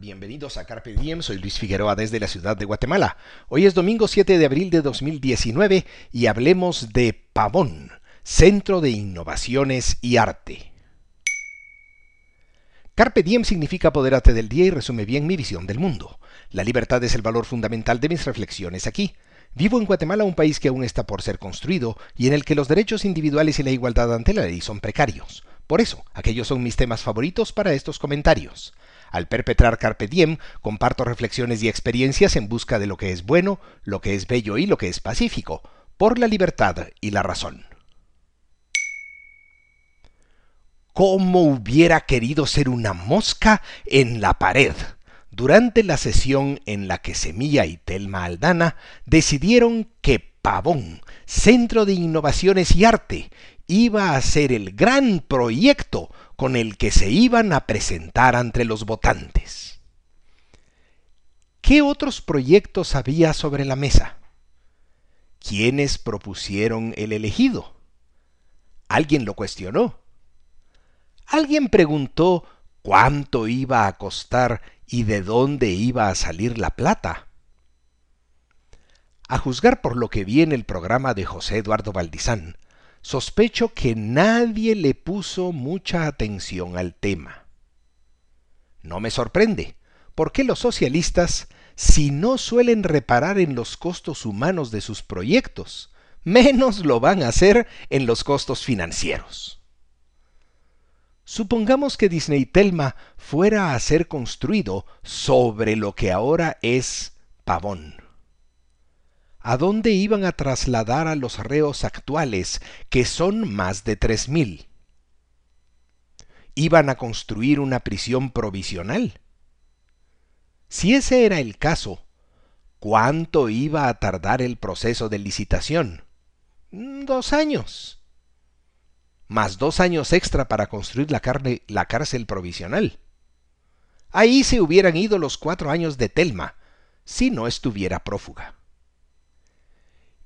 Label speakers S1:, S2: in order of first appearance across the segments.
S1: bienvenidos a Carpe Diem, soy Luis Figueroa desde la ciudad de Guatemala. Hoy es domingo 7 de abril de 2019 y hablemos de Pavón, Centro de Innovaciones y Arte. Carpe Diem significa apoderarte del día y resume bien mi visión del mundo. La libertad es el valor fundamental de mis reflexiones aquí. Vivo en Guatemala, un país que aún está por ser construido y en el que los derechos individuales y la igualdad ante la ley son precarios. Por eso, aquellos son mis temas favoritos para estos comentarios. Al perpetrar Carpe Diem, comparto reflexiones y experiencias en busca de lo que es bueno, lo que es bello y lo que es pacífico, por la libertad y la razón. ¿Cómo hubiera querido ser una mosca en la pared? Durante la sesión en la que Semilla y Telma Aldana decidieron que Pavón, Centro de Innovaciones y Arte, iba a ser el gran proyecto con el que se iban a presentar ante los votantes. ¿Qué otros proyectos había sobre la mesa? ¿Quiénes propusieron el elegido? ¿Alguien lo cuestionó? ¿Alguien preguntó cuánto iba a costar y de dónde iba a salir la plata? A juzgar por lo que vi en el programa de José Eduardo Valdizán, sospecho que nadie le puso mucha atención al tema. No me sorprende, porque los socialistas, si no suelen reparar en los costos humanos de sus proyectos, menos lo van a hacer en los costos financieros. Supongamos que Disney Telma fuera a ser construido sobre lo que ahora es Pavón a dónde iban a trasladar a los reos actuales, que son más de tres mil. ¿Iban a construir una prisión provisional? Si ese era el caso, ¿cuánto iba a tardar el proceso de licitación? Mm, dos años. Más dos años extra para construir la, la cárcel provisional. Ahí se hubieran ido los cuatro años de Telma, si no estuviera prófuga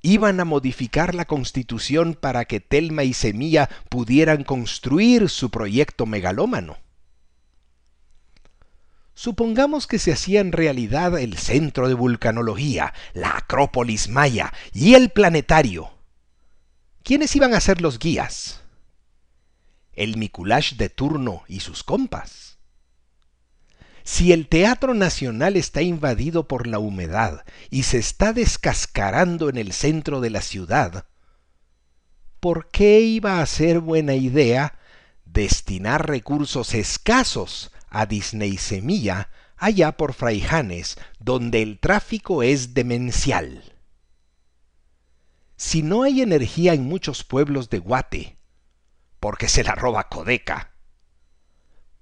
S1: iban a modificar la constitución para que Telma y Semilla pudieran construir su proyecto megalómano. Supongamos que se hacía en realidad el centro de vulcanología, la Acrópolis Maya y el planetario. ¿Quiénes iban a ser los guías? El Mikulash de turno y sus compas. Si el Teatro Nacional está invadido por la humedad y se está descascarando en el centro de la ciudad, ¿por qué iba a ser buena idea destinar recursos escasos a Disney Semilla allá por Fraijanes, donde el tráfico es demencial? Si no hay energía en muchos pueblos de Guate, porque se la roba Codeca,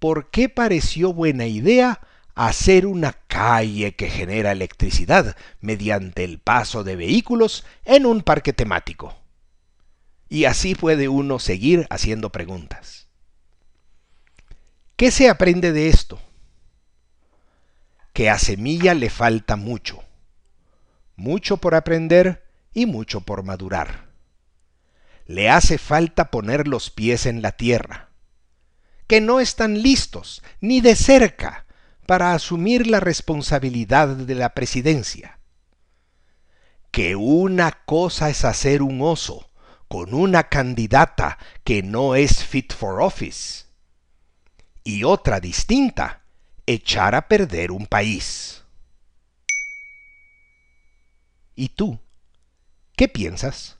S1: ¿por qué pareció buena idea hacer una calle que genera electricidad mediante el paso de vehículos en un parque temático? Y así puede uno seguir haciendo preguntas. ¿Qué se aprende de esto? Que a Semilla le falta mucho. Mucho por aprender y mucho por madurar. Le hace falta poner los pies en la tierra que no están listos, ni de cerca, para asumir la responsabilidad de la presidencia. Que una cosa es hacer un oso con una candidata que no es fit for office, y otra distinta, echar a perder un país. ¿Y tú? ¿Qué piensas?